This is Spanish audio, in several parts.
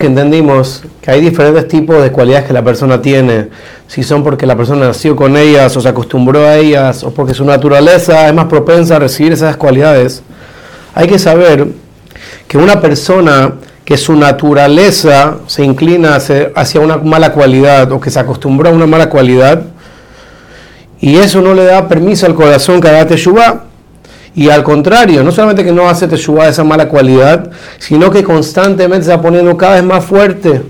que entendimos que hay diferentes tipos de cualidades que la persona tiene, si son porque la persona nació con ellas o se acostumbró a ellas o porque su naturaleza es más propensa a recibir esas cualidades, hay que saber que una persona que su naturaleza se inclina hacia una mala cualidad o que se acostumbró a una mala cualidad y eso no le da permiso al corazón que haga teshuva, y al contrario, no solamente que no hace teshuva esa mala cualidad, sino que constantemente se va poniendo cada vez más fuerte.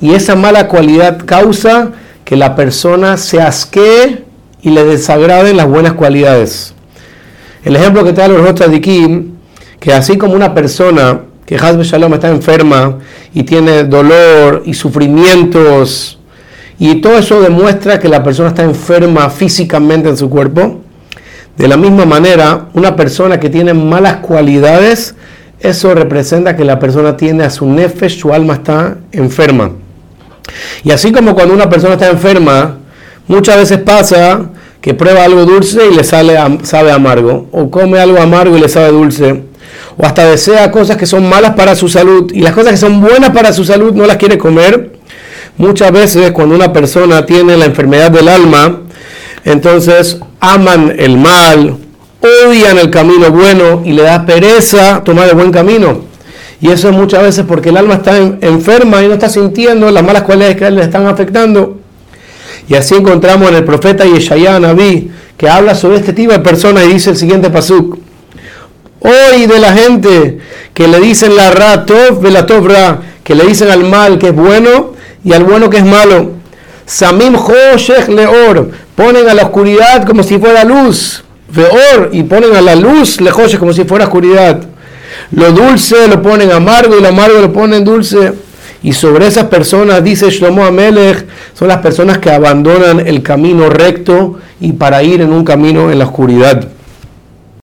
Y esa mala cualidad causa que la persona se asquee y le desagraden las buenas cualidades. El ejemplo que te da los aquí, que así como una persona que Hazbe Shalom está enferma y tiene dolor y sufrimientos, y todo eso demuestra que la persona está enferma físicamente en su cuerpo, de la misma manera, una persona que tiene malas cualidades, eso representa que la persona tiene a su nefesh, su alma está enferma. Y así como cuando una persona está enferma, muchas veces pasa que prueba algo dulce y le sale, sabe amargo, o come algo amargo y le sabe dulce, o hasta desea cosas que son malas para su salud y las cosas que son buenas para su salud no las quiere comer. Muchas veces cuando una persona tiene la enfermedad del alma, entonces aman el mal, odian el camino bueno y le da pereza tomar el buen camino. Y eso es muchas veces porque el alma está enferma y no está sintiendo las malas cualidades que le están afectando. Y así encontramos en el profeta Yeshaya Naví que habla sobre este tipo de personas y dice el siguiente pasuk. Hoy de la gente que le dicen la ra tov, la ra, que le dicen al mal que es bueno y al bueno que es malo. Samim Hoshech Leor, ponen a la oscuridad como si fuera luz. Veor, y ponen a la luz Lehoshech como si fuera oscuridad. Lo dulce lo ponen amargo y lo amargo lo ponen dulce. Y sobre esas personas, dice Shlomo Amelech, son las personas que abandonan el camino recto y para ir en un camino en la oscuridad.